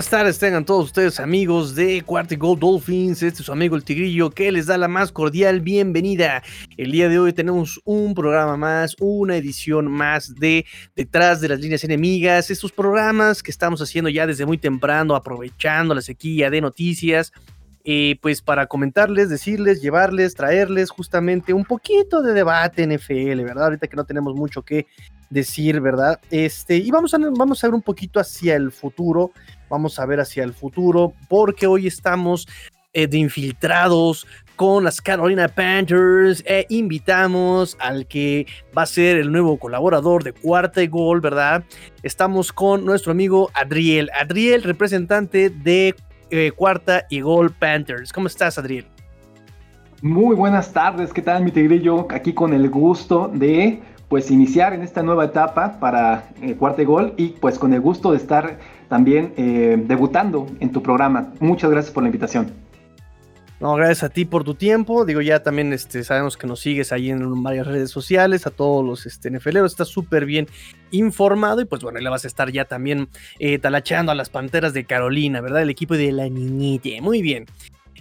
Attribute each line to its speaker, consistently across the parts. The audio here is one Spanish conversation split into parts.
Speaker 1: buenas tardes, tengan todos ustedes amigos de Cuarto Gold Dolphins. Este es su amigo el Tigrillo que les da la más cordial bienvenida. El día de hoy tenemos un programa más, una edición más de Detrás de las líneas enemigas. Estos programas que estamos haciendo ya desde muy temprano, aprovechando la sequía de noticias. Eh, pues para comentarles, decirles, llevarles, traerles justamente un poquito de debate NFL, ¿verdad? Ahorita que no tenemos mucho que decir, ¿verdad? Este, y vamos a, vamos a ver un poquito hacia el futuro, vamos a ver hacia el futuro, porque hoy estamos eh, de infiltrados con las Carolina Panthers e invitamos al que va a ser el nuevo colaborador de Cuarta y Gol, ¿verdad? Estamos con nuestro amigo Adriel, Adriel, representante de eh, Cuarta y Gol Panthers. ¿Cómo estás, Adriel?
Speaker 2: Muy buenas tardes, ¿qué tal mi tigrillo? Aquí con el gusto de pues iniciar en esta nueva etapa para eh, Cuarto Gol y pues con el gusto de estar también eh, debutando en tu programa. Muchas gracias por la invitación.
Speaker 1: No, gracias a ti por tu tiempo. Digo, ya también este, sabemos que nos sigues ahí en varias redes sociales, a todos los este, nefeleros, estás súper bien informado y pues bueno, le vas a estar ya también eh, talacheando a las Panteras de Carolina, ¿verdad? El equipo de la niñite. Muy bien.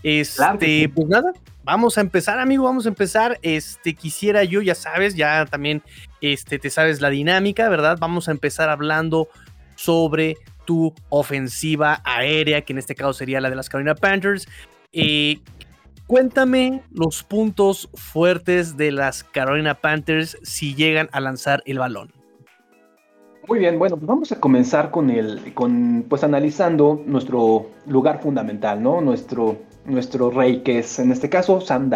Speaker 1: Este, pues nada, vamos a empezar, amigo, vamos a empezar. Este, quisiera yo, ya sabes, ya también este, te sabes la dinámica, ¿verdad? Vamos a empezar hablando sobre tu ofensiva aérea, que en este caso sería la de las Carolina Panthers. Eh, cuéntame los puntos fuertes de las Carolina Panthers si llegan a lanzar el balón.
Speaker 2: Muy bien, bueno, pues vamos a comenzar con el, con, pues analizando nuestro lugar fundamental, ¿no? Nuestro, nuestro rey, que es en este caso Sam.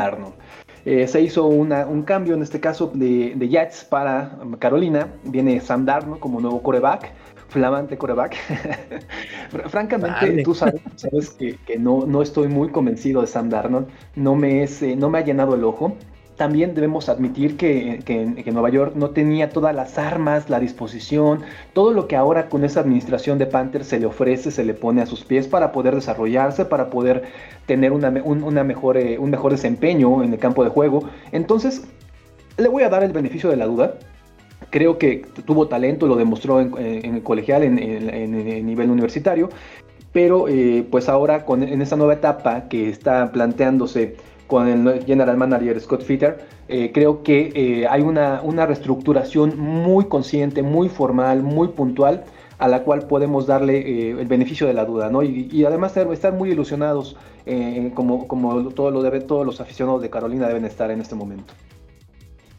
Speaker 2: Eh, se hizo un cambio en este caso de, de Jets para Carolina. Viene Sam como nuevo coreback, flamante coreback. Francamente, tú sabes, que, no, no, estoy muy convencido de Sam Darnold. No me, es, eh, no me ha llenado el ojo también debemos admitir que, que, Nueva York no tenía todas las armas, la disposición, todo lo que ahora con esa administración de Panthers se le ofrece, se le pone a sus pies para poder desarrollarse, para poder tener una, mejor, eh, un mejor desempeño en el campo de juego. Entonces, le voy a dar el beneficio de la duda. Creo que tuvo talento, lo demostró en, el colegial, en, el nivel universitario, pero eh, pues ahora en esta nueva etapa que está planteándose con el general manager Scott Fitter, eh, creo que eh, hay una, reestructuración muy consciente, muy formal, muy puntual, a la cual podemos darle eh, el beneficio de la duda, ¿no? Y, además estar muy ilusionados, como, como lo debe, todos los aficionados de Carolina deben estar en este momento.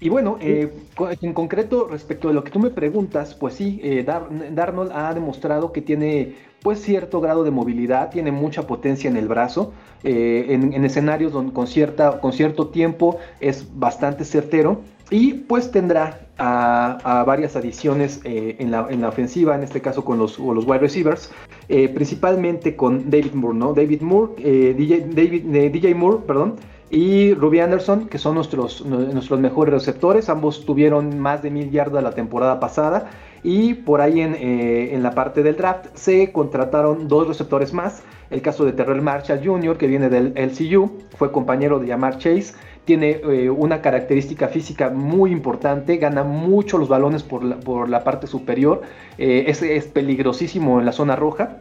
Speaker 2: Y bueno, en concreto, respecto de lo que tú me preguntas, pues sí, Darnold ha demostrado que tiene pues cierto grado de movilidad, tiene mucha potencia en el brazo, eh, en, escenarios donde, con, cierta, con cierto tiempo es bastante certero y pues tendrá a, varias adiciones eh, en, la, en, la, ofensiva, en este caso con los, los wide receivers, eh, principalmente con David Moore, ¿no? David Moore, DJ, David, DJ Moore, perdón, y Ruby Anderson, que son nuestros, nuestros mejores receptores. Ambos tuvieron más de mil yardas la temporada pasada. Y por ahí eh, en, la parte del draft se contrataron dos receptores más. El caso de Terrell Marshall Jr., que viene del LCU, fue compañero de Yamar Chase. Tiene eh, una característica física muy importante, gana mucho los balones por la, parte superior, eh, es peligrosísimo en la zona roja.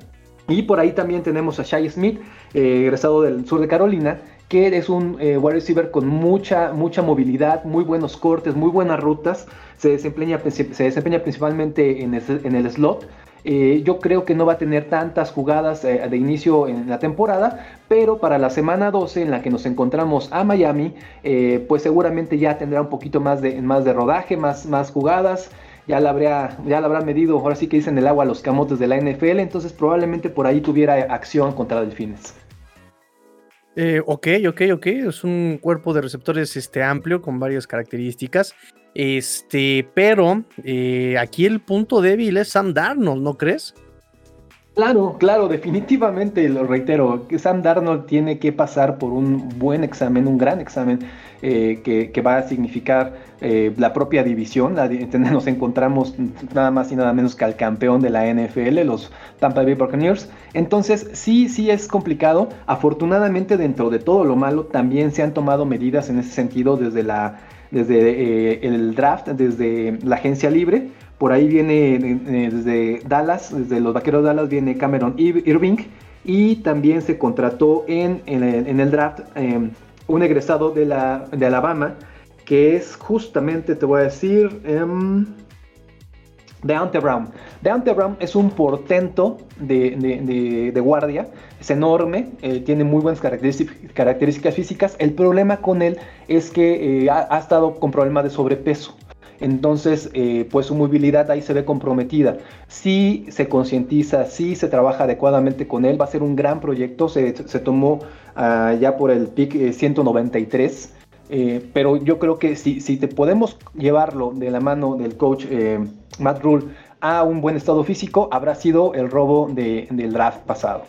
Speaker 2: Y por ahí también tenemos a Shai Smith, egresado del sur de Carolina, que es un eh, wide receiver con mucha, mucha movilidad, muy buenos cortes, muy buenas rutas, se desempeña, se desempeña principalmente en el, slot. Eh, yo creo que no va a tener tantas jugadas eh, de inicio en la temporada, pero para la semana 12 en la que nos encontramos a Miami, pues seguramente ya tendrá un poquito más de, más de rodaje, más, más jugadas. Ya la, habría, ya la habrá medido, ahora sí que dicen el agua a los camotes de la NFL, entonces probablemente por ahí tuviera acción contra Delfines.
Speaker 1: Eh, ok, ok, ok. Es un cuerpo de receptores este, amplio con varias características. Este, pero eh, aquí el punto débil es Sam Darnold, ¿no crees?
Speaker 2: Claro, claro, definitivamente lo reitero, que Sam Darnold tiene que pasar por un buen examen, un gran examen eh, que, va a significar eh, la propia división. nos encontramos nada más y nada menos que al campeón de la NFL, los Tampa Bay Buccaneers. Entonces, sí, sí es complicado. Afortunadamente, dentro de todo lo malo, también se han tomado medidas en ese sentido desde la desde eh, el draft, desde la agencia libre Por ahí viene desde Dallas, desde los Vaqueros de Dallas viene Cameron Irving y también se contrató en, en, el draft em, un egresado de, la, de Alabama que es justamente, te voy a decir, um, Brown. Deontay Brown es un portento de, guardia, es enorme, eh, tiene muy buenas características, físicas. El problema con él es que eh, ha, estado con problemas de sobrepeso. Entonces, eh, pues su movilidad ahí se ve comprometida. Si se concientiza, si se trabaja adecuadamente con él, va a ser un gran proyecto. Se, tomó ah, ya por el PIC 193. pero yo creo que si, si, te podemos llevarlo de la mano del coach Matt Rule a un buen estado físico, habrá sido el robo del draft pasado.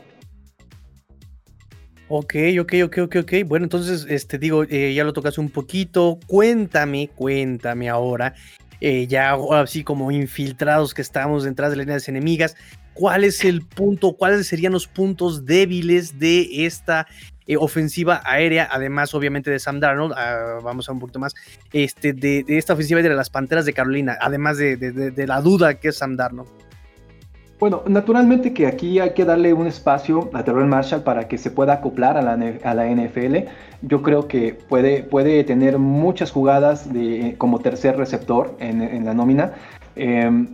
Speaker 1: Ok, ok, ok, ok, ok. Bueno, entonces, este, digo, eh, ya lo tocas un poquito. Cuéntame, cuéntame ahora, eh, ya así como infiltrados que estamos detrás de las líneas enemigas, ¿cuál es el punto, cuáles serían los puntos débiles de esta eh, ofensiva aérea, además obviamente de Sam Darnold, ah, vamos a un poquito más, este, de, esta ofensiva de las Panteras de Carolina, además de, la duda que es Sam Darnold.
Speaker 2: Bueno, naturalmente que aquí hay que darle un espacio a Terrell Marshall para que se pueda acoplar a la, a la NFL. Yo creo que puede, puede tener muchas jugadas de, como tercer receptor en, la nómina. Em,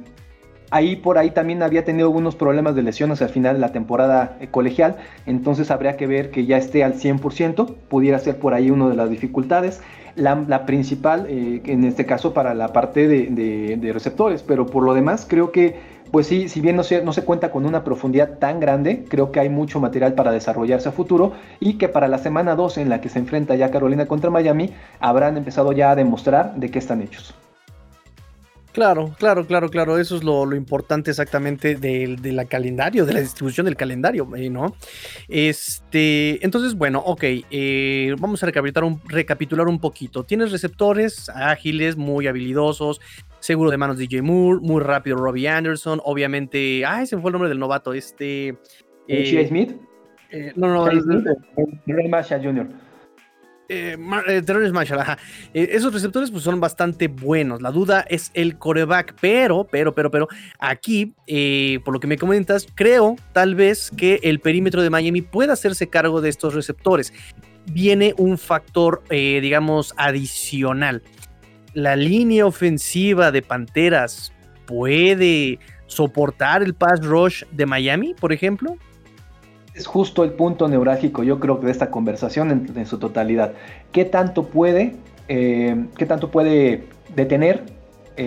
Speaker 2: Ahí por ahí también había tenido algunos problemas de lesiones al final de la temporada eh, colegial, entonces habría que ver que ya esté al 100%, pudiera ser por ahí una de las dificultades. La, principal, eh, en este caso, para la parte de, receptores, pero por lo demás creo que, pues sí, si bien no se, no se cuenta con una profundidad tan grande, creo que hay mucho material para desarrollarse a futuro y que para la semana 2 en la que se enfrenta ya Carolina contra Miami, habrán empezado ya a demostrar de qué están hechos.
Speaker 1: Claro, claro, claro, claro. Eso es lo, importante exactamente del de calendario, de la distribución del calendario, eh, ¿no? Este, entonces, bueno, ok, eh, vamos a recapitular un, recapitular un poquito. Tienes receptores ágiles, muy habilidosos, seguro de manos DJ Moore, muy rápido Robbie Anderson, obviamente, ay, se me fue el nombre del novato, este...
Speaker 2: Eh, Smith?
Speaker 1: Eh, no, no,
Speaker 2: Jr
Speaker 1: eh, eh Marshall, eh, esos receptores pues, son bastante buenos. La duda es el coreback, pero, pero, pero, pero, aquí, eh, por lo que me comentas, creo tal vez que el perímetro de Miami pueda hacerse cargo de estos receptores. Viene un factor, digamos, adicional. La línea ofensiva de Panteras puede soportar el pass rush de Miami, por ejemplo
Speaker 2: es justo el punto neurálgico, yo creo, de esta conversación en, su totalidad. ¿Qué tanto puede, eh, qué tanto puede detener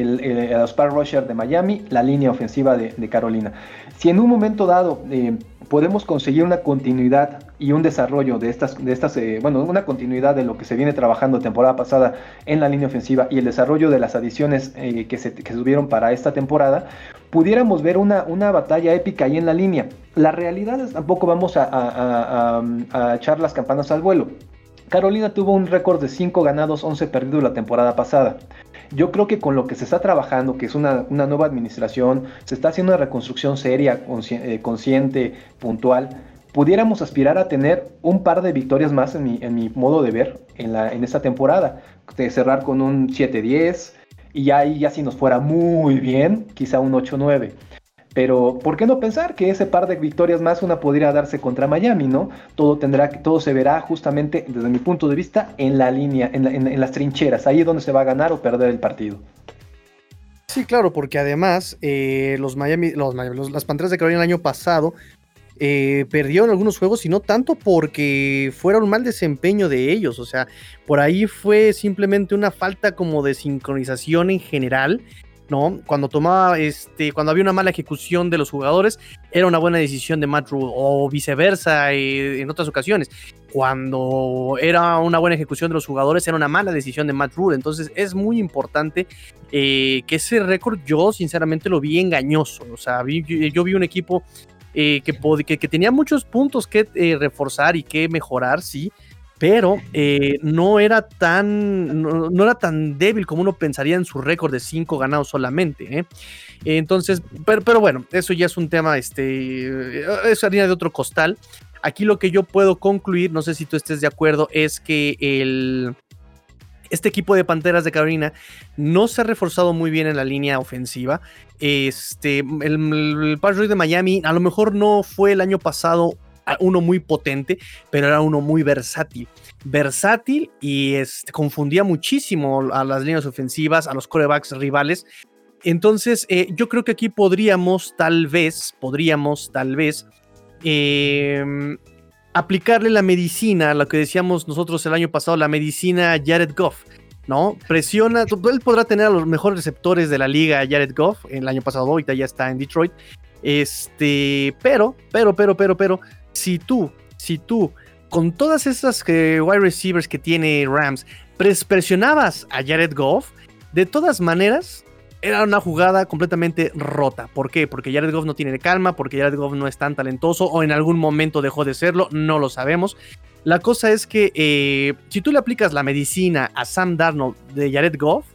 Speaker 2: el, a Power Rusher de Miami, la línea ofensiva de, Carolina? Si en un momento dado eh, podemos conseguir una continuidad y un desarrollo de estas, de estas eh, bueno, una continuidad de lo que se viene trabajando temporada pasada en la línea ofensiva y el desarrollo de las adiciones que, se, que subieron para esta temporada, pudiéramos ver una, una batalla épica ahí en la línea. La realidad es tampoco vamos a, echar las campanas al vuelo. Carolina tuvo un récord de 5 ganados, 11 perdidos la temporada pasada. Yo creo que con lo que se está trabajando, que es una, nueva administración, se está haciendo una reconstrucción seria, eh, consciente, puntual, pudiéramos aspirar a tener un par de victorias más en mi, en mi modo de ver en, la, en esta temporada. De cerrar con un 7-10, y ya ahí ya si nos fuera muy bien, quizá un 8-9. Pero, ¿por qué no pensar que ese par de victorias más una podría darse contra Miami, no? Todo tendrá, todo se verá justamente, desde mi punto de vista, en la línea, en, las trincheras. Ahí es donde se va a ganar o perder el partido.
Speaker 1: Sí, claro, porque además eh, los Miami, los, las Panteras de Carolina el año pasado eh, perdieron algunos juegos y no tanto porque fuera un mal desempeño de ellos, o sea, por ahí fue simplemente una falta como de sincronización en general, ¿no? Cuando tomaba, este, cuando había una mala ejecución de los jugadores, era una buena decisión de Matt Rule, o viceversa eh, en otras ocasiones. Cuando era una buena ejecución de los jugadores, era una mala decisión de Matt Rule. Entonces es muy importante eh, que ese récord yo sinceramente lo vi engañoso. O sea, yo vi un equipo eh, que, que, tenía muchos puntos que eh, reforzar y que mejorar, sí, pero eh, no era tan no, era tan débil como uno pensaría en su récord de cinco ganados solamente. Entonces, pero, bueno, eso ya es un tema, este, es harina de otro costal. Aquí lo que yo puedo concluir, no sé si tú estés de acuerdo, es que el, Este equipo de Panteras de Carolina no se ha reforzado muy bien en la línea ofensiva. Este, el, el de Miami a lo mejor no fue el año pasado uno muy potente, pero era uno muy versátil. Versátil y este, confundía muchísimo a las líneas ofensivas, a los corebacks rivales. Entonces, eh, yo creo que aquí podríamos, tal vez, podríamos, tal vez, em, aplicarle la medicina, lo que decíamos nosotros el año pasado, la medicina Jared Goff. ¿no? Presiona, él podrá tener a los mejores receptores de la liga, Jared Goff, el año pasado, ahorita ya está en Detroit. Este, pero, pero, pero, pero, pero, si tú, si tú, con todas esas eh, wide receivers que tiene Rams, presionabas a Jared Goff, de todas maneras, era una jugada completamente rota. ¿Por qué? Porque Jared Goff no tiene calma, porque Jared Goff no es tan talentoso o en algún momento dejó de serlo, no lo sabemos. La cosa es que eh, si tú le aplicas la medicina a Sam Darnold de Jared Goff,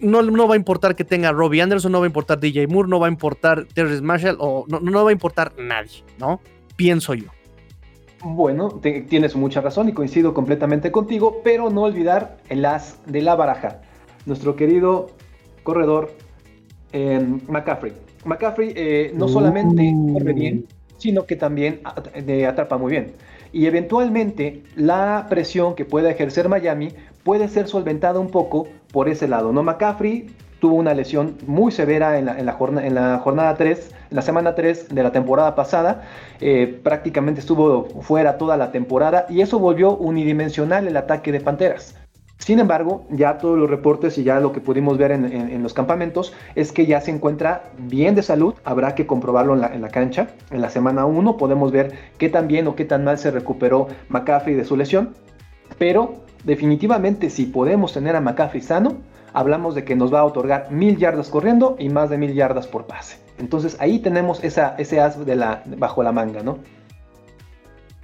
Speaker 1: no, no, va a importar que tenga Robbie Anderson, no va a importar DJ Moore, no va a importar Terrence Marshall o no, no va a importar nadie, ¿no? Pienso yo.
Speaker 2: Bueno, tienes mucha razón y coincido completamente contigo, pero no olvidar el as de la baraja. Nuestro querido corredor eh, McCaffrey. McCaffrey eh, no solamente corre bien, sino que también atrapa muy bien y eventualmente la presión que pueda ejercer Miami puede ser solventada un poco por ese lado. ¿no? McCaffrey tuvo una lesión muy severa en la, jornada, en la jornada 3, en la semana 3 de la temporada pasada. Eh, prácticamente estuvo fuera toda la temporada y eso volvió unidimensional el ataque de Panteras. Sin embargo, ya todos los reportes y ya lo que pudimos ver en, los campamentos es que ya se encuentra bien de salud. Habrá que comprobarlo en la, cancha. En la semana 1 podemos ver qué tan bien o qué tan mal se recuperó McCaffrey de su lesión. Pero definitivamente si podemos tener a McCaffrey sano, hablamos de que nos va a otorgar mil yardas corriendo y más de mil yardas por pase. Entonces ahí tenemos esa, ese as de la, bajo la manga, ¿no?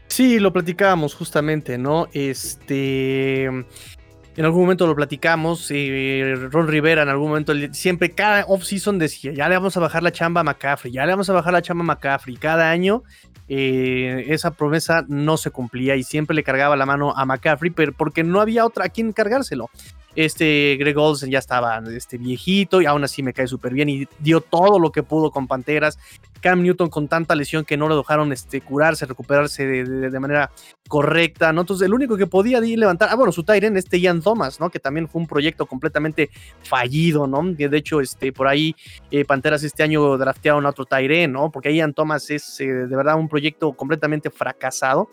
Speaker 1: Sí, lo platicábamos justamente, ¿no? Este. En algún momento lo platicamos, eh, Ron Rivera en algún momento, siempre cada off-season decía, ya le vamos a bajar la chamba a McCaffrey, ya le vamos a bajar la chamba a McCaffrey. Cada año eh, esa promesa no se cumplía y siempre le cargaba la mano a McCaffrey, pero porque no había otra a quien cargárselo. Este Greg Olsen ya estaba este, viejito y aún así me cae súper bien y dio todo lo que pudo con Panteras. Cam Newton con tanta lesión que no lo dejaron este, curarse, recuperarse de, manera correcta, ¿no? Entonces el único que podía levantar, ah, bueno, su Tyren, este Ian Thomas, ¿no? Que también fue un proyecto completamente fallido, ¿no? De hecho, este, por ahí eh, Panteras este año draftearon a otro Tyren, ¿no? Porque Ian Thomas es eh, de verdad un proyecto completamente fracasado.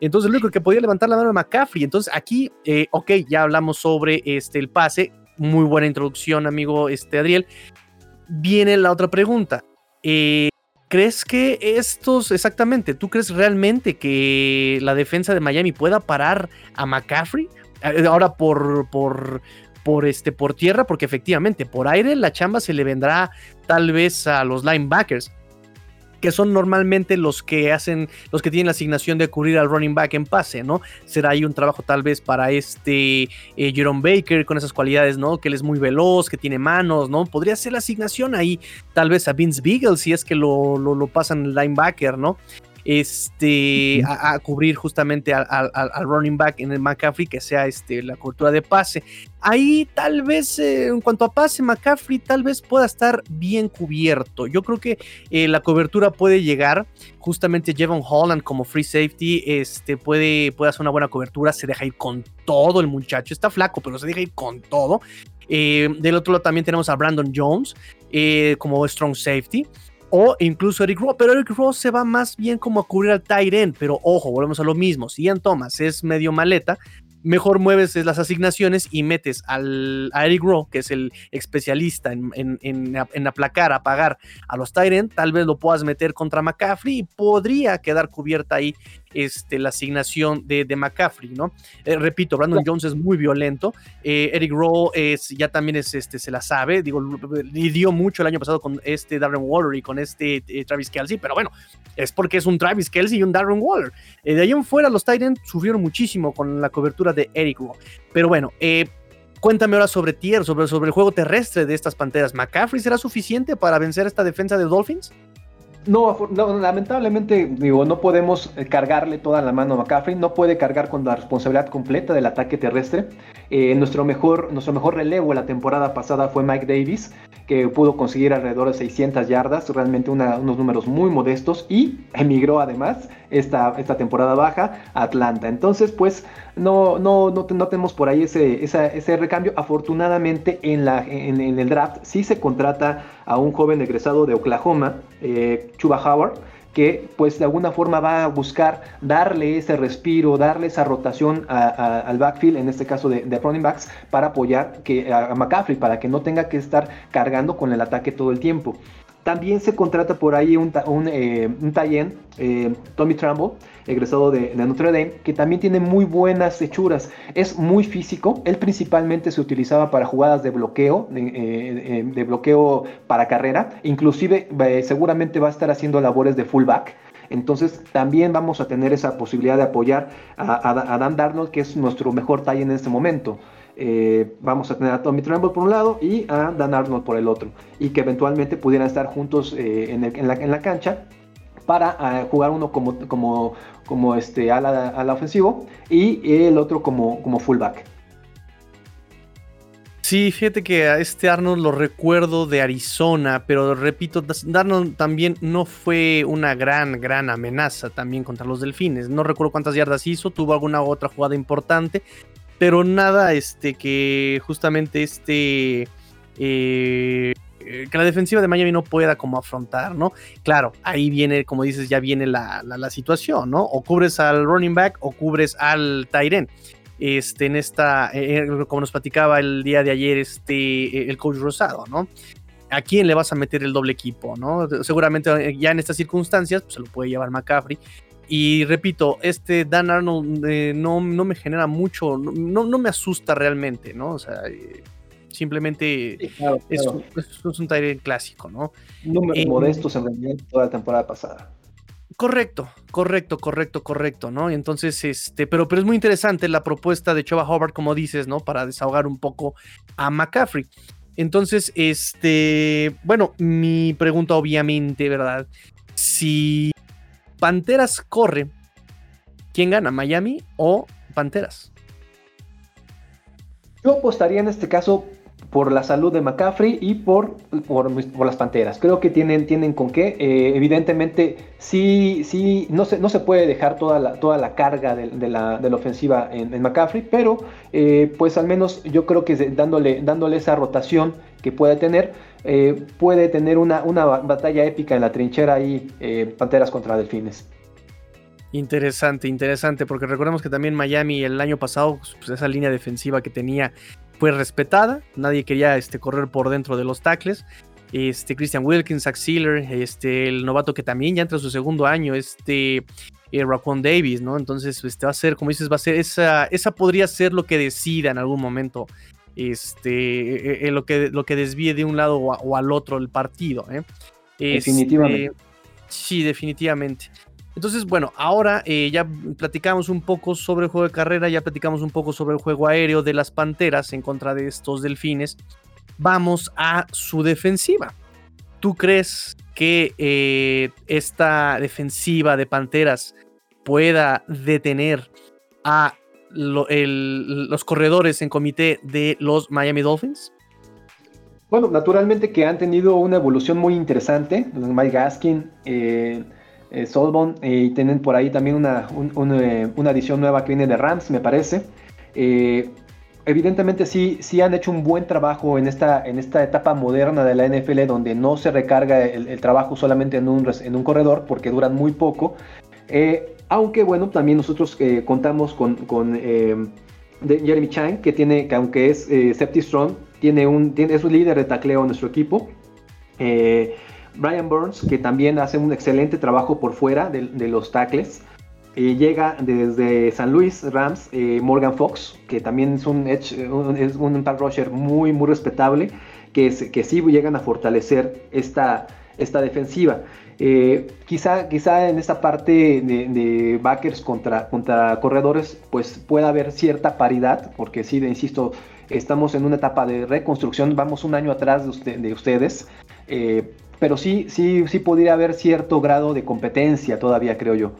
Speaker 1: Entonces, el único que podía levantar la mano era McCaffrey. Entonces, aquí, eh, ok, ya hablamos sobre este, el pase. Muy buena introducción, amigo este, Adriel. Viene la otra pregunta. Eh, ¿Crees que estos, exactamente, tú crees realmente que la defensa de Miami pueda parar a McCaffrey? Eh, ahora por, por, por, este, por tierra, porque efectivamente por aire la chamba se le vendrá tal vez a los linebackers que son normalmente los que hacen, los que tienen la asignación de cubrir al running back en pase, ¿no? Será ahí un trabajo tal vez para este eh, Jerome Baker con esas cualidades, ¿no? Que él es muy veloz, que tiene manos, ¿no? Podría ser la asignación ahí, tal vez a Vince Beagle si es que lo, lo, lo pasan linebacker, ¿no? Este, a, cubrir justamente al, running back en el McCaffrey, que sea este, la cobertura de pase. Ahí tal vez, eh, en cuanto a pase, McCaffrey tal vez pueda estar bien cubierto. Yo creo que eh, la cobertura puede llegar. Justamente Jevon Holland como free safety este, puede, puede hacer una buena cobertura. Se deja ir con todo el muchacho. Está flaco, pero se deja ir con todo. Eh, del otro lado también tenemos a Brandon Jones como strong safety o incluso Eric Ross, pero Eric Ross se va más bien como a cubrir al Tyren, pero ojo, volvemos a lo mismo, si Ian Thomas es medio maleta, mejor mueves las asignaciones y metes al, a Eric Rowe, que es el especialista en, en, aplacar, apagar a los Tyrant, tal vez lo puedas meter contra McCaffrey y podría quedar cubierta ahí este, la asignación de, de McCaffrey, ¿no? Eh, repito, Brandon Jones es muy violento, eh, Eric Rowe es, ya también es, este, se la sabe, digo, dio mucho el año pasado con este Darren Waller y con este eh, Travis Kelsey, pero bueno, es porque es un Travis Kelsey y un Darren Waller. de ahí en fuera los Tyrants sufrieron muchísimo con la cobertura de Eric Rowe. Pero bueno, Cuéntame ahora sobre tierra, sobre, sobre el juego terrestre de estas panteras. ¿McCaffrey será suficiente para vencer esta defensa de Dolphins?
Speaker 2: No, lamentablemente, digo, no podemos eh, cargarle toda la mano a McCaffrey, no puede cargar con la responsabilidad completa del ataque terrestre. Eh, nuestro, mejor, nuestro mejor relevo la temporada pasada fue Mike Davis, que pudo conseguir alrededor de 600 yardas, realmente unos números muy modestos y emigró además esta, esta temporada baja a Atlanta. Entonces, pues no, no, no, tenemos por ahí ese, ese recambio. Afortunadamente en, la, en, el draft sí se contrata a un joven egresado de Oklahoma, eh, Chuba Howard que pues de alguna forma va a buscar darle ese respiro, darle esa rotación al backfield, en este caso de, running backs, para apoyar que, a, McCaffrey, para que no tenga que estar cargando con el ataque todo el tiempo. También se contrata por ahí un, un, eh, eh, Tommy Trumbull, egresado de, Notre Dame, que también tiene muy buenas hechuras. Es muy físico. Él principalmente se utilizaba para jugadas de bloqueo, de, eh, bloqueo para carrera. Inclusive seguramente va a estar haciendo labores de fullback. Entonces también vamos a tener esa posibilidad de apoyar a, Dan Darnold, que es nuestro mejor talle en este momento. Eh, vamos a tener a Tommy Tremble por un lado y a Dan Arnold por el otro. Y que eventualmente pudieran estar juntos eh, en, la, cancha para eh, jugar uno como, como, este, ala, ala, ofensivo y el otro como, como fullback.
Speaker 1: Sí, fíjate que a este Arnold lo recuerdo de Arizona, pero repito, Arnold también no fue una gran, gran amenaza también contra los delfines. No recuerdo cuántas yardas hizo, tuvo alguna otra jugada importante, pero nada este que justamente este eh, que la defensiva de Miami no pueda como afrontar, ¿no? Claro, ahí viene, como dices, ya viene la, situación, ¿no? O cubres al running back o cubres al Tyren. Este, en esta, eh, eh, como nos platicaba el día de ayer, este, el coach Rosado, ¿no? ¿A quién le vas a meter el doble equipo, no? Seguramente ya en estas circunstancias, pues se lo puede llevar McCaffrey, y repito, este Dan Arnold eh, no, no, me genera mucho, no, no, me asusta realmente, ¿no? O sea, eh, simplemente Es, un Tyrant clásico, ¿no?
Speaker 2: Números eh, modestos en realidad toda la temporada pasada.
Speaker 1: Correcto, correcto, correcto, correcto, ¿no? Y entonces, este, pero, pero es muy interesante la propuesta de Choba Hobart, como dices, ¿no? Para desahogar un poco a McCaffrey. Entonces, este, bueno, mi pregunta obviamente, ¿verdad? Si Panteras corre, ¿quién gana? ¿Miami o Panteras?
Speaker 2: Yo apostaría en este caso por la salud de McCaffrey y por, por, las Panteras. Creo que tienen, tienen con qué. Eh, evidentemente, sí, sí, no se, no se puede dejar toda la, toda la carga de, la, ofensiva en, McCaffrey, pero eh, pues al menos yo creo que dándole, dándole esa rotación que puede tener, eh, puede tener una, una, batalla épica en la trinchera ahí, Panteras contra Delfines.
Speaker 1: Interesante, interesante, porque recordemos que también Miami el año pasado, pues esa línea defensiva que tenía fue respetada, nadie quería este, correr por dentro de los tackles. Este, Christian Wilkins, Zach este, el novato que también ya entra en su segundo año, este, eh, Davis, ¿no? Entonces, este va a ser, como dices, va a ser, esa, esa podría ser lo que decida en algún momento, este, eh, eh, lo, que, lo que desvíe de un lado o, al otro el partido, ¿eh?
Speaker 2: Definitivamente.
Speaker 1: Este, sí, definitivamente. Entonces, bueno, ahora eh, ya platicamos un poco sobre el juego de carrera, ya platicamos un poco sobre el juego aéreo de las Panteras en contra de estos delfines. Vamos a su defensiva. ¿Tú crees que eh, esta defensiva de Panteras pueda detener a los corredores en comité de los Miami Dolphins?
Speaker 2: Bueno, naturalmente que han tenido una evolución muy interesante. Mike Gaskin, eh, eh, eh, y tienen por ahí también una, eh, una, edición nueva que viene de Rams, me parece. Evidentemente sí, sí han hecho un buen trabajo en esta, en esta etapa moderna de la NFL donde no se recarga el, trabajo solamente en un, en un, corredor porque duran muy poco. Aunque bueno, también nosotros contamos con, con Jeremy Chang, que tiene, que aunque es Septi Strong, tiene un, es un líder de tacleo en nuestro equipo. Brian Burns, que también hace un excelente trabajo por fuera de, los tackles. Eh, llega desde San Luis Rams eh, Morgan Fox, que también es un, un rusher muy, muy respetable, que, que sí llegan a fortalecer esta, esta defensiva. Eh, quizá, quizá en esta parte de, backers contra, contra corredores, pues pueda haber cierta paridad, porque sí, insisto, estamos en una etapa de reconstrucción, vamos un año atrás de, de ustedes pero sí, sí, sí podría haber cierto grado de competencia todavía, creo yo.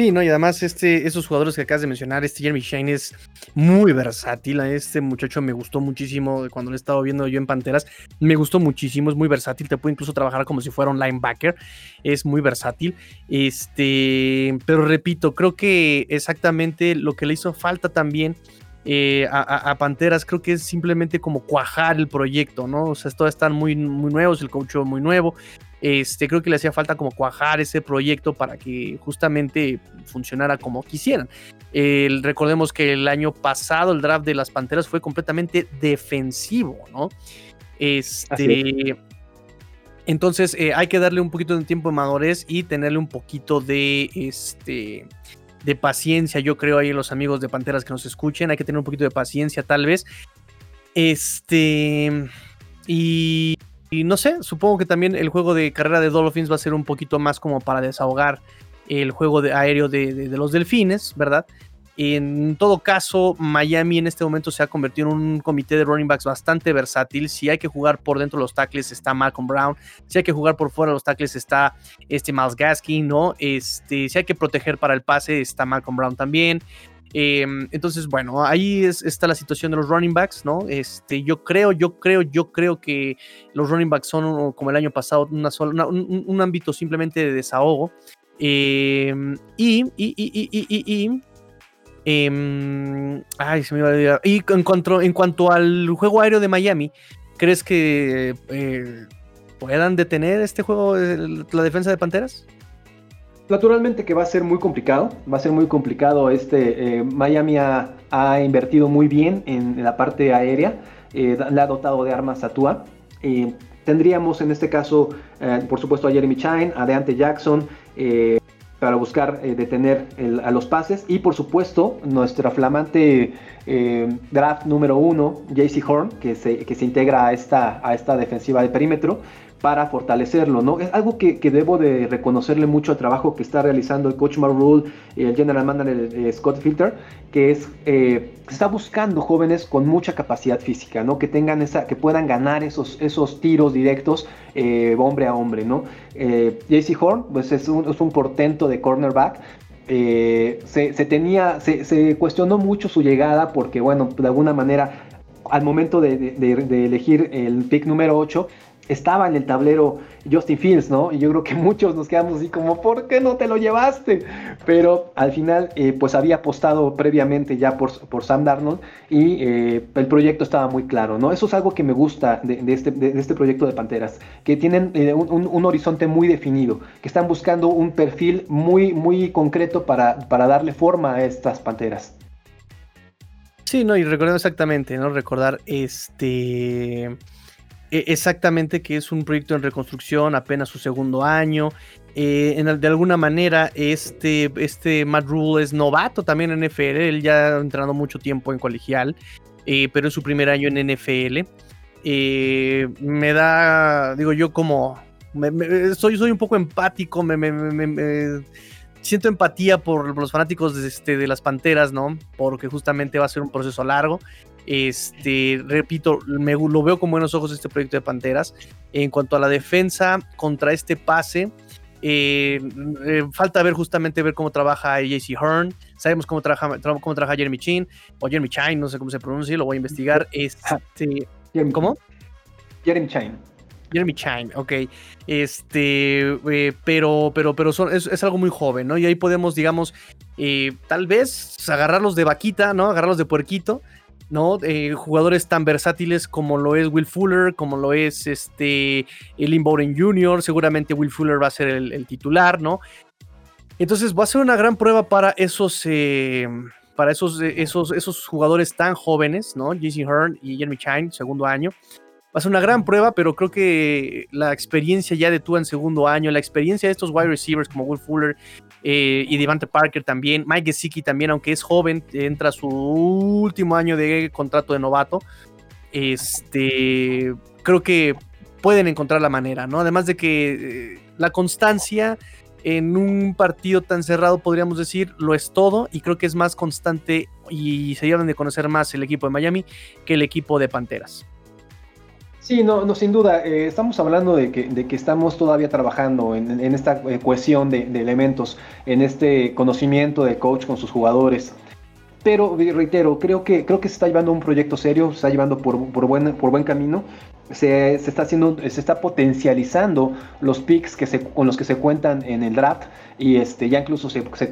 Speaker 1: Sí, no, y además este, esos jugadores que acabas de mencionar, este Jeremy Shine es muy versátil. Este muchacho me gustó muchísimo cuando lo he estado viendo yo en Panteras. Me gustó muchísimo, es muy versátil. Te puede incluso trabajar como si fuera un linebacker. Es muy versátil. Este, pero repito, creo que exactamente lo que le hizo falta también eh, a, Panteras creo que es simplemente como cuajar el proyecto, ¿no? O sea, todos están muy, muy nuevos, el coach muy nuevo. Este, creo que le hacía falta como cuajar ese proyecto para que justamente funcionara como quisieran. recordemos que el año pasado el draft de las Panteras fue completamente defensivo, ¿no? Este, entonces eh, hay que darle un poquito de tiempo de madurez y tenerle un poquito de, este, de paciencia, yo creo, ahí los amigos de Panteras que nos escuchen, hay que tener un poquito de paciencia tal vez. Este, y y no sé, supongo que también el juego de carrera de Dolphins va a ser un poquito más como para desahogar el juego de aéreo de, los delfines, ¿verdad? En todo caso, Miami en este momento se ha convertido en un comité de running backs bastante versátil. Si hay que jugar por dentro de los tackles está Malcolm Brown. Si hay que jugar por fuera de los tackles está este Miles Gaskin, ¿no? Este, si hay que proteger para el pase está Malcolm Brown también. Em, entonces, bueno, ahí está la situación de los running backs, ¿no? Este, yo creo, yo creo, yo creo que los running backs son como el año pasado, una sola, un, ámbito simplemente de desahogo. Em, y, y, y, y, em, ay, se me iba a olvidar. Y en cuanto, en cuanto al juego aéreo de Miami, ¿crees que eh, puedan detener este juego, la defensa de Panteras?
Speaker 2: Naturalmente que va a ser muy complicado, va a ser muy complicado. Este eh, Miami ha, invertido muy bien en, la parte aérea, eh, le ha dotado de armas a Tua. Eh, tendríamos en este caso, por supuesto, a Jeremy Chine, a Deante Jackson, para buscar detener a los pases. Y por supuesto, nuestra flamante draft número uno, JC Horn, que se, que se integra a esta, a esta defensiva de perímetro para fortalecerlo, ¿no? Es algo que, debo de reconocerle mucho al trabajo que está realizando el coach Marrule y el general manager eh, Scott Filter, que es eh, está buscando jóvenes con mucha capacidad física, ¿no? Que tengan esa, que puedan ganar esos, esos tiros directos eh, hombre a hombre, ¿no? JC Horn, pues es un, es un portento de cornerback, se, tenía, se, cuestionó mucho su llegada porque, bueno, de alguna manera, al momento de, de elegir el pick número 8, estaba en el tablero Justin Fields, ¿no? Y yo creo que muchos nos quedamos así como, ¿por qué no te lo llevaste? Pero al final, eh, pues había apostado previamente ya por, por Sam Darnold y eh, el proyecto estaba muy claro, ¿no? Eso es algo que me gusta de, este, de este, proyecto de Panteras, que tienen eh, un, horizonte muy definido, que están buscando un perfil muy, muy concreto para, para darle forma a estas Panteras.
Speaker 1: Sí, no, y recordando exactamente, ¿no? Recordar este e, exactamente que es un proyecto en reconstrucción, apenas su segundo año. Eh, en, de alguna manera, este, este Matt Rule es novato también en NFL. Él ya ha entrenado mucho tiempo en colegial, eh, pero es su primer año en NFL. Eh, me da, digo yo, como. soy, soy un poco empático, me, siento empatía por los fanáticos de, este, de las Panteras, ¿no? Porque justamente va a ser un proceso largo. Este, repito, me, lo veo con buenos ojos este proyecto de Panteras. En cuanto a la defensa contra este pase, eh, eh, falta ver justamente ver cómo trabaja JC Hearn. Sabemos cómo trabaja, cómo trabaja Jeremy Chin o Jeremy Chine, no sé cómo se pronuncia, lo voy a investigar. Este, ¿Cómo?
Speaker 2: Jeremy Chine.
Speaker 1: Jeremy Chine, ok. Este, eh, pero, pero, pero es, es, algo muy joven, ¿no? Y ahí podemos, digamos, tal vez agarrarlos de vaquita, ¿no? Agarrarlos de puerquito ¿no? Eh, jugadores tan versátiles como lo es Will Fuller, como lo es este Lynn Bowden Jr., seguramente Will Fuller va a ser el, titular, ¿no? Entonces va a ser una gran prueba para esos, eh, para esos, eh, esos, esos jugadores tan jóvenes, ¿no? JC Hearn y Jeremy Chine, segundo año. Va a ser una gran prueba, pero creo que la experiencia ya de tú en segundo año, la experiencia de estos wide receivers como Will Fuller eh, y Devante Parker también, Mike Gesicki también, aunque es joven, entra su último año de contrato de novato. Este, creo que pueden encontrar la manera, ¿no? Además de que eh, la constancia en un partido tan cerrado, podríamos decir, lo es todo y creo que es más constante y se llevan de conocer más el equipo de Miami que el equipo de Panteras.
Speaker 2: Sí, no, no sin duda. Eh, estamos hablando de que, estamos todavía trabajando en, esta eh, cohesión de, elementos, en este conocimiento de coach con sus jugadores. Pero reitero, creo que, creo que se está llevando un proyecto serio, se está llevando por, por, buen, por buen camino se, está haciendo, se está potencializando los picks que se, con los que se cuentan en el draft y este, ya incluso se, se,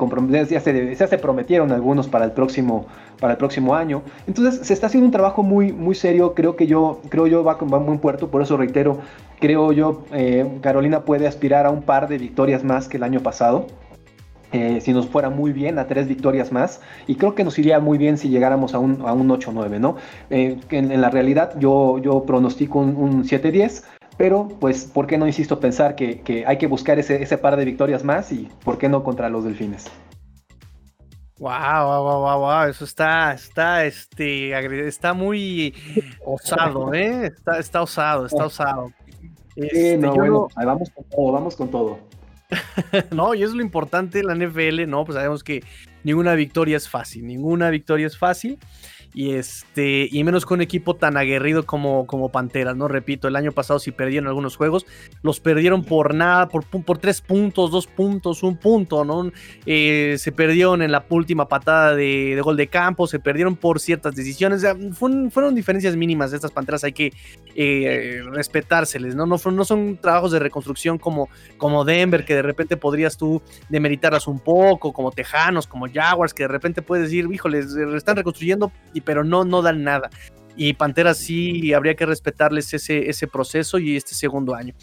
Speaker 2: ya se, ya se prometieron algunos para el próximo, para el próximo año. Entonces se está haciendo un trabajo muy, muy serio, creo que yo, creo yo va con buen puerto, por eso reitero, creo yo, eh, Carolina puede aspirar a un par de victorias más que el año pasado. Eh, si nos fuera muy bien a tres victorias más y creo que nos iría muy bien si llegáramos a un, a un 8-9, ¿no? Eh, en, la realidad yo, yo pronostico un, 7-10, pero pues ¿por qué no insisto pensar que, que hay que buscar ese, ese, par de victorias más y por qué no contra los delfines?
Speaker 1: Wow, wow, wow, wow, eso está, está, este, está muy osado, ¿eh? Está, está osado, está osado.
Speaker 2: Este, no, bueno, vamos con todo, vamos con todo.
Speaker 1: no, y es lo importante la NFL, ¿no? Pues sabemos que ninguna victoria es fácil, ninguna victoria es fácil y este y menos con un equipo tan aguerrido como, como Panteras, ¿no? Repito, el año pasado si perdieron algunos juegos, los perdieron por nada, por, por tres puntos, dos puntos, un punto, ¿no? Eh, se perdieron en la última patada de, gol de campo, se perdieron por ciertas decisiones, fueron, diferencias mínimas de estas Panteras, hay que eh, respetárseles, ¿no? No, no son trabajos de reconstrucción como, como Denver, que de repente podrías tú demeritarlas un poco, como Tejanos, como Jaguars, que de repente puedes decir, híjoles, están reconstruyendo pero no, no dan nada. Y Panteras sí habría que respetarles ese, ese proceso y este segundo año.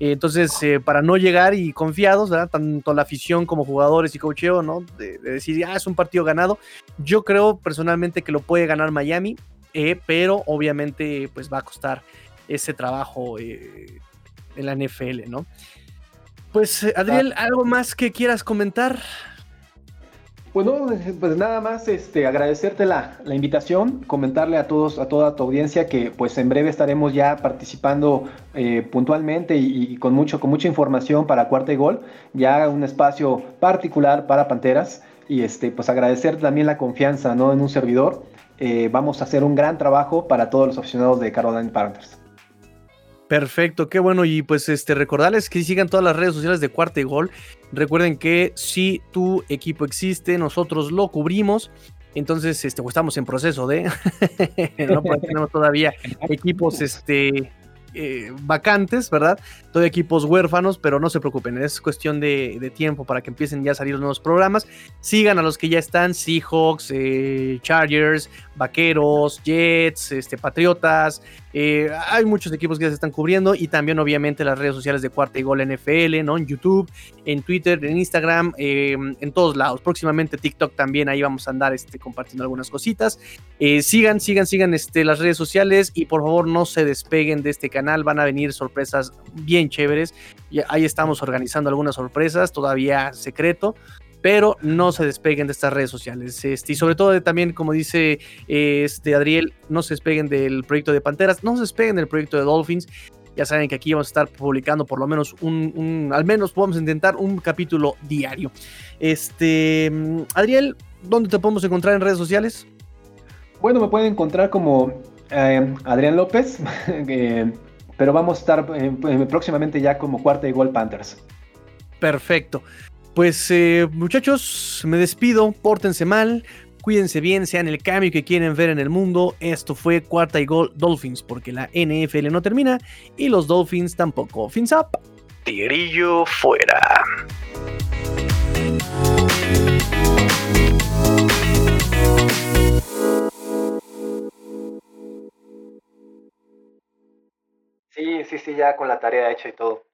Speaker 1: entonces, eh, para no llegar y confiados, ¿verdad? tanto la afición como jugadores y cocheo, ¿no? De, decir, ah, es un partido ganado. Yo creo personalmente que lo puede ganar Miami, eh, pero obviamente pues va a costar ese trabajo eh, en la NFL, ¿no? Pues, Adriel, ¿algo más que quieras comentar?
Speaker 2: Bueno, pues nada más este, agradecerte la, invitación, comentarle a todos, a toda tu audiencia que pues en breve estaremos ya participando eh, puntualmente y, con mucho, con mucha información para cuarta y gol, ya un espacio particular para Panteras y este, pues agradecer también la confianza ¿no? en un servidor. Eh, vamos a hacer un gran trabajo para todos los aficionados de Caroline Panthers.
Speaker 1: Perfecto, qué bueno. Y pues este, recordarles que sigan todas las redes sociales de Cuarta y Gol. Recuerden que si tu equipo existe, nosotros lo cubrimos. Entonces, este, pues, estamos en proceso de. no tenemos todavía equipos este, eh, vacantes, ¿verdad? Todo equipos huérfanos, pero no se preocupen, es cuestión de, tiempo para que empiecen ya a salir los nuevos programas. Sigan a los que ya están, Seahawks, eh, Chargers, Vaqueros, Jets, este, Patriotas. Eh, hay muchos equipos que se están cubriendo y también obviamente las redes sociales de Cuarta y Gol NFL, ¿no? En YouTube, en Twitter, en Instagram, en todos lados. Próximamente TikTok también, ahí vamos a andar este, compartiendo algunas cositas. sigan, sigan, sigan este, las redes sociales y por favor no se despeguen de este canal van a venir sorpresas bien chéveres. Ahí estamos organizando algunas sorpresas, todavía secreto, pero no se despeguen de estas redes sociales. Este, y sobre todo también, como dice este Adriel, no se despeguen del proyecto de Panteras, no se despeguen del proyecto de Dolphins. Ya saben que aquí vamos a estar publicando por lo menos un, al menos podemos intentar un capítulo diario. Este, Adriel, ¿dónde te podemos encontrar en redes sociales?
Speaker 2: Bueno, me pueden encontrar como eh, Adrián López, eh, pero vamos a estar eh, eh, próximamente ya como cuarta y gol Panthers.
Speaker 1: Perfecto. Pues eh, muchachos, me despido, pórtense mal, cuídense bien, sean el cambio que quieren ver en el mundo. Esto fue cuarta y gol Dolphins, porque la NFL no termina y los Dolphins tampoco. Fins up. Tigrillo fuera.
Speaker 2: Sí, sí, sí, ya con la tarea hecha y todo.